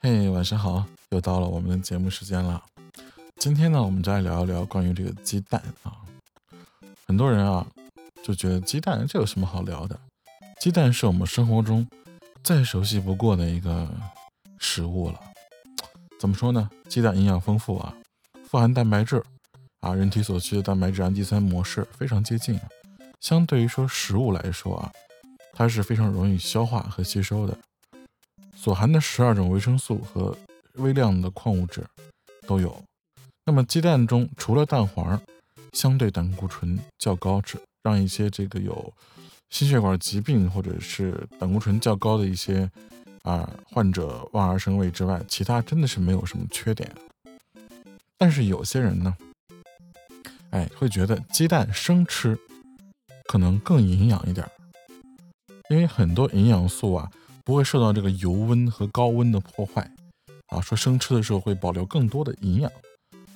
嘿，晚上好，又到了我们的节目时间了。今天呢，我们就来聊一聊关于这个鸡蛋啊。很多人啊就觉得鸡蛋这有什么好聊的？鸡蛋是我们生活中再熟悉不过的一个食物了。怎么说呢？鸡蛋营养丰富啊，富含蛋白质啊，人体所需的蛋白质氨基酸模式非常接近。相对于说食物来说啊，它是非常容易消化和吸收的。所含的十二种维生素和微量的矿物质都有。那么鸡蛋中除了蛋黄，相对胆固醇较高，是让一些这个有心血管疾病或者是胆固醇较高的一些啊患者望而生畏之外，其他真的是没有什么缺点。但是有些人呢，哎，会觉得鸡蛋生吃可能更营养一点，因为很多营养素啊。不会受到这个油温和高温的破坏啊！说生吃的时候会保留更多的营养，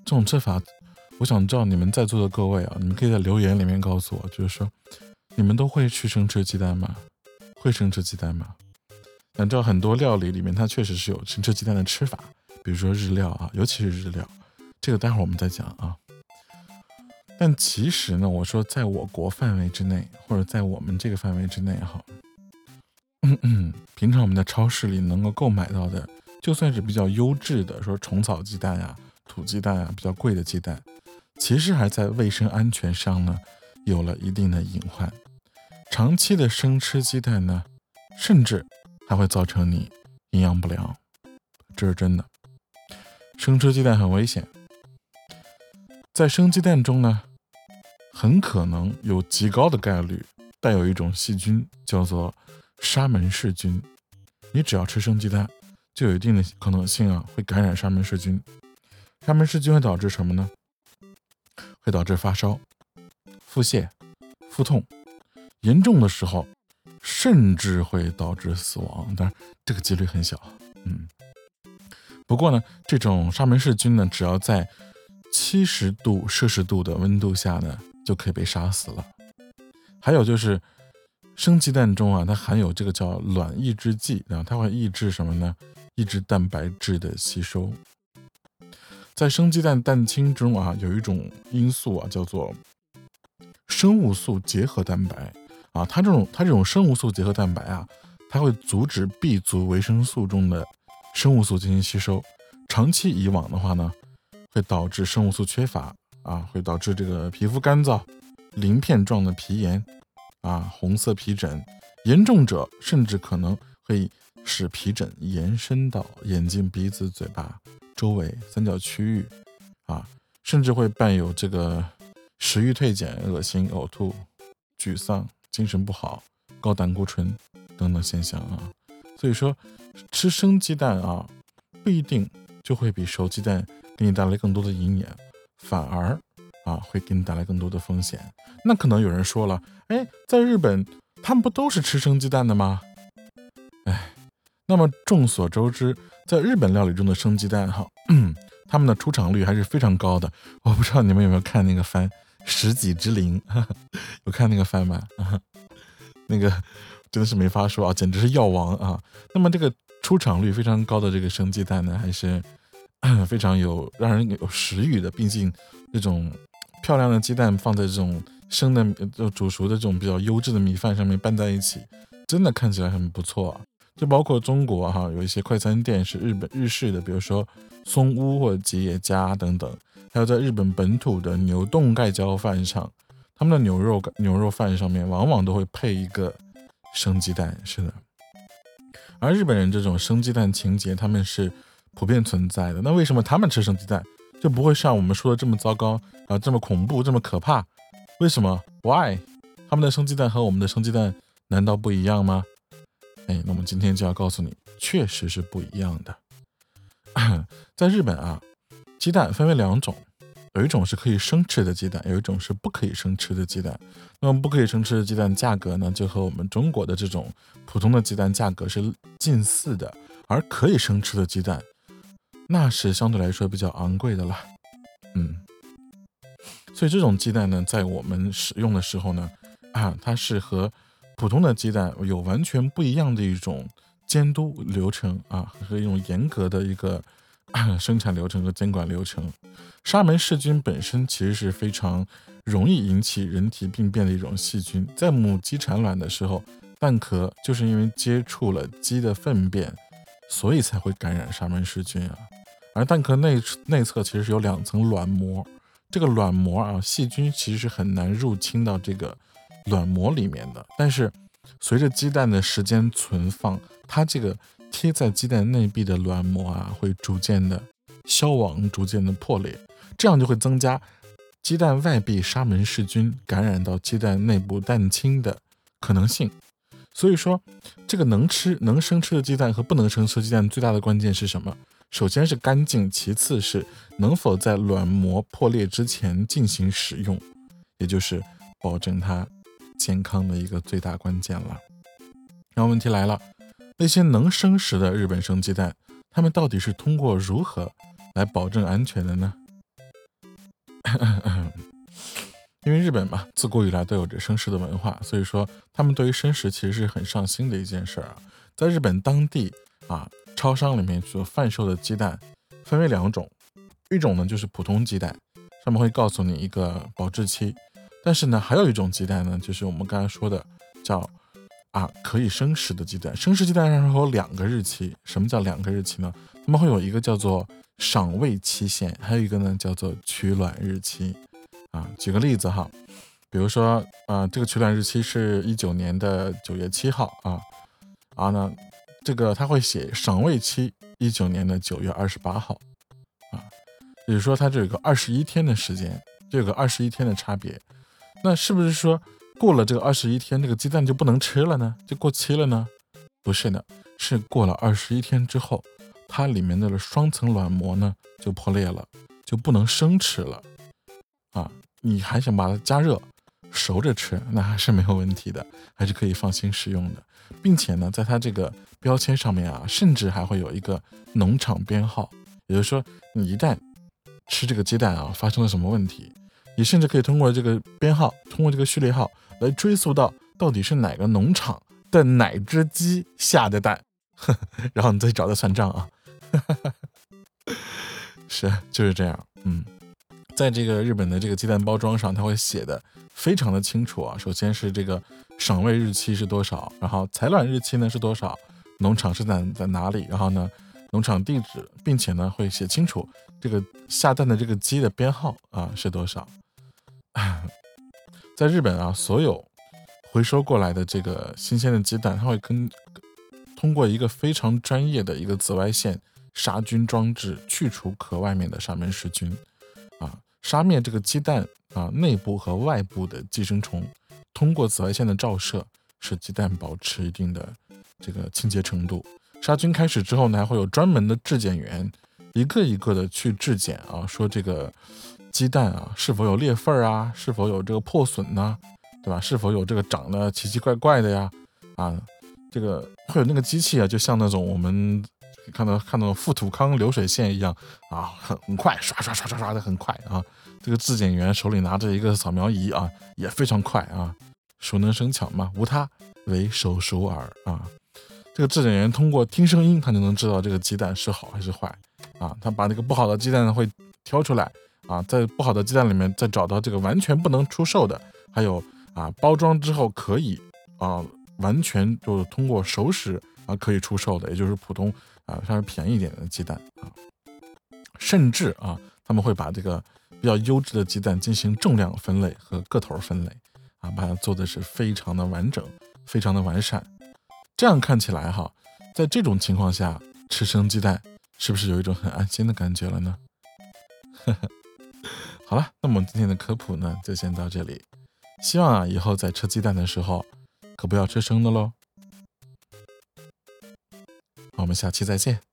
这种吃法，我想知道你们在座的各位啊，你们可以在留言里面告诉我，就是说你们都会去生吃鸡蛋吗？会生吃鸡蛋吗？想知道很多料理里面它确实是有生吃鸡蛋的吃法，比如说日料啊，尤其是日料，这个待会儿我们再讲啊。但其实呢，我说在我国范围之内，或者在我们这个范围之内哈。嗯嗯，平常我们在超市里能够购买到的，就算是比较优质的，说虫草鸡蛋呀、土鸡蛋啊，比较贵的鸡蛋，其实还在卫生安全上呢，有了一定的隐患。长期的生吃鸡蛋呢，甚至还会造成你营养不良，这是真的。生吃鸡蛋很危险，在生鸡蛋中呢，很可能有极高的概率带有一种细菌，叫做。沙门氏菌，你只要吃生鸡蛋，就有一定的可能性啊，会感染沙门氏菌。沙门氏菌会导致什么呢？会导致发烧、腹泻、腹痛，严重的时候甚至会导致死亡。当然，这个几率很小。嗯，不过呢，这种沙门氏菌呢，只要在七十度摄氏度的温度下呢，就可以被杀死了。还有就是。生鸡蛋中啊，它含有这个叫卵抑制剂啊，它会抑制什么呢？抑制蛋白质的吸收。在生鸡蛋蛋清中啊，有一种因素啊，叫做生物素结合蛋白啊，它这种它这种生物素结合蛋白啊，它会阻止 B 族维生素中的生物素进行吸收。长期以往的话呢，会导致生物素缺乏啊，会导致这个皮肤干燥、鳞片状的皮炎。啊，红色皮疹，严重者甚至可能会使皮疹延伸到眼睛、鼻子、嘴巴周围三角区域，啊，甚至会伴有这个食欲退减、恶心、呕吐、沮丧、精神不好、高胆固醇等等现象啊。所以说，吃生鸡蛋啊，不一定就会比熟鸡蛋给你带来更多的营养，反而。啊，会给你带来更多的风险。那可能有人说了，哎，在日本，他们不都是吃生鸡蛋的吗？哎，那么众所周知，在日本料理中的生鸡蛋，哈，他们的出场率还是非常高的。我不知道你们有没有看那个番《十几之灵》，有看那个番吗？那个真的是没法说啊，简直是药王啊。那么这个出场率非常高的这个生鸡蛋呢，还是 非常有让人有食欲的，毕竟这种。漂亮的鸡蛋放在这种生的就煮熟的这种比较优质的米饭上面拌在一起，真的看起来很不错啊！就包括中国哈，有一些快餐店是日本日式的，比如说松屋或者吉野家等等，还有在日本本土的牛冻盖浇饭上，他们的牛肉牛肉饭上面往往都会配一个生鸡蛋，是的。而日本人这种生鸡蛋情节，他们是普遍存在的。那为什么他们吃生鸡蛋？就不会像我们说的这么糟糕啊，这么恐怖，这么可怕？为什么？Why？他们的生鸡蛋和我们的生鸡蛋难道不一样吗？哎，那我们今天就要告诉你，确实是不一样的。在日本啊，鸡蛋分为两种，有一种是可以生吃的鸡蛋，有一种是不可以生吃的鸡蛋。那么不可以生吃的鸡蛋价格呢，就和我们中国的这种普通的鸡蛋价格是近似的，而可以生吃的鸡蛋。那是相对来说比较昂贵的了，嗯，所以这种鸡蛋呢，在我们使用的时候呢，啊，它是和普通的鸡蛋有完全不一样的一种监督流程啊，和一种严格的一个生产流程和监管流程。沙门氏菌本身其实是非常容易引起人体病变的一种细菌，在母鸡产卵的时候，蛋壳就是因为接触了鸡的粪便，所以才会感染沙门氏菌啊。而蛋壳内内侧其实是有两层卵膜，这个卵膜啊，细菌其实是很难入侵到这个卵膜里面的。但是随着鸡蛋的时间存放，它这个贴在鸡蛋内壁的卵膜啊，会逐渐的消亡，逐渐的破裂。这样就会增加鸡蛋外壁沙门氏菌感染到鸡蛋内部蛋清的可能性。所以说，这个能吃能生吃的鸡蛋和不能生吃鸡蛋最大的关键是什么？首先是干净，其次是能否在卵膜破裂之前进行使用，也就是保证它健康的一个最大关键了。然后问题来了，那些能生食的日本生鸡蛋，他们到底是通过如何来保证安全的呢？因为日本嘛，自古以来都有着生食的文化，所以说他们对于生食其实是很上心的一件事儿啊。在日本当地啊，超商里面所贩售的鸡蛋分为两种，一种呢就是普通鸡蛋，上面会告诉你一个保质期，但是呢，还有一种鸡蛋呢，就是我们刚才说的叫啊可以生食的鸡蛋。生食鸡蛋上会有两个日期，什么叫两个日期呢？他们会有一个叫做。赏味期限，还有一个呢，叫做取卵日期啊。举个例子哈，比如说啊，这个取卵日期是一九年的九月七号啊，啊呢，这个他会写赏味期一九年的九月二十八号啊，也就是说它这有个二十一天的时间，这个二十一天的差别。那是不是说过了这个二十一天，这个鸡蛋就不能吃了呢？就过期了呢？不是的，是过了二十一天之后。它里面的双层卵膜呢就破裂了，就不能生吃了啊！你还想把它加热熟着吃，那还是没有问题的，还是可以放心食用的，并且呢，在它这个标签上面啊，甚至还会有一个农场编号，也就是说，你一旦吃这个鸡蛋啊发生了什么问题，你甚至可以通过这个编号，通过这个序列号来追溯到到底是哪个农场的哪只鸡下的蛋，然后你再找他算账啊。是，就是这样。嗯，在这个日本的这个鸡蛋包装上，它会写的非常的清楚啊。首先是这个赏味日期是多少，然后采卵日期呢是多少，农场是在在哪里，然后呢农场地址，并且呢会写清楚这个下蛋的这个鸡的编号啊是多少。在日本啊，所有回收过来的这个新鲜的鸡蛋，它会跟通过一个非常专业的一个紫外线。杀菌装置去除壳外面的沙门氏菌，啊，杀灭这个鸡蛋啊内部和外部的寄生虫，通过紫外线的照射，使鸡蛋保持一定的这个清洁程度。杀菌开始之后呢，还会有专门的质检员，一个一个的去质检啊，说这个鸡蛋啊是否有裂缝啊，是否有这个破损呢，对吧？是否有这个长得奇奇怪怪的呀？啊，这个会有那个机器啊，就像那种我们。看到看到富土康流水线一样啊，很很快，刷刷刷刷刷的很快啊。这个质检员手里拿着一个扫描仪啊，也非常快啊。熟能生巧嘛，无他，唯手熟耳啊。这个质检员通过听声音，他就能知道这个鸡蛋是好还是坏啊。他把那个不好的鸡蛋会挑出来啊，在不好的鸡蛋里面再找到这个完全不能出售的，还有啊包装之后可以啊完全就通过熟食啊可以出售的，也就是普通。啊，稍微便宜一点的鸡蛋啊，甚至啊，他们会把这个比较优质的鸡蛋进行重量分类和个头分类啊，把它做的是非常的完整，非常的完善。这样看起来哈，在这种情况下吃生鸡蛋，是不是有一种很安心的感觉了呢？呵 呵好了，那么今天的科普呢，就先到这里。希望啊，以后在吃鸡蛋的时候，可不要吃生的喽。我们下期再见。